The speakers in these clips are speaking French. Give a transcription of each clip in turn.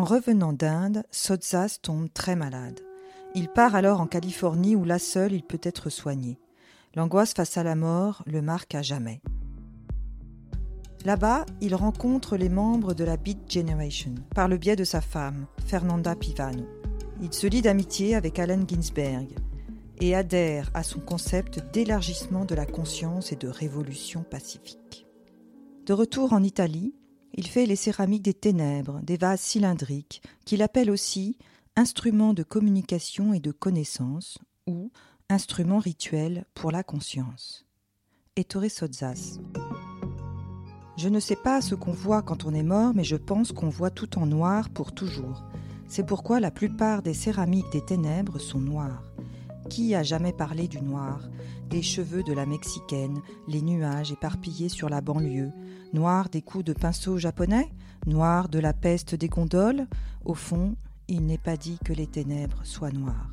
En revenant d'Inde, Sotzas tombe très malade. Il part alors en Californie où là seul il peut être soigné. L'angoisse face à la mort le marque à jamais. Là-bas, il rencontre les membres de la Beat Generation par le biais de sa femme, Fernanda Pivano. Il se lie d'amitié avec Allen Ginsberg et adhère à son concept d'élargissement de la conscience et de révolution pacifique. De retour en Italie, il fait les céramiques des ténèbres, des vases cylindriques, qu'il appelle aussi instruments de communication et de connaissance ou instruments rituels pour la conscience. Ettore Sozzas. Je ne sais pas ce qu'on voit quand on est mort, mais je pense qu'on voit tout en noir pour toujours. C'est pourquoi la plupart des céramiques des ténèbres sont noires. Qui a jamais parlé du noir? Des cheveux de la mexicaine, les nuages éparpillés sur la banlieue, noir des coups de pinceau japonais, noir de la peste des gondoles? Au fond, il n'est pas dit que les ténèbres soient noires.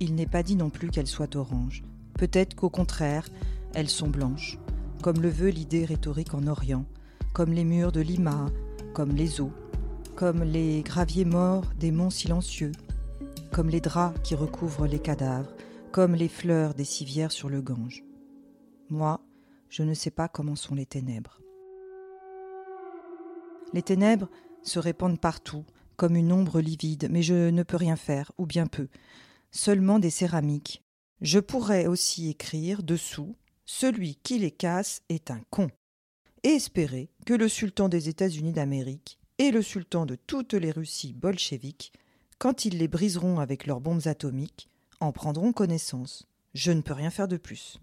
Il n'est pas dit non plus qu'elles soient oranges. Peut-être qu'au contraire, elles sont blanches. Comme le veut l'idée rhétorique en Orient, comme les murs de Lima, comme les eaux, comme les graviers morts des monts silencieux, comme les draps qui recouvrent les cadavres, comme les fleurs des civières sur le Gange. Moi, je ne sais pas comment sont les ténèbres. Les ténèbres se répandent partout, comme une ombre livide, mais je ne peux rien faire, ou bien peu. Seulement des céramiques. Je pourrais aussi écrire dessous celui qui les casse est un con. Et espérer que le sultan des États-Unis d'Amérique et le sultan de toutes les Russies bolcheviques, quand ils les briseront avec leurs bombes atomiques, en prendront connaissance. Je ne peux rien faire de plus.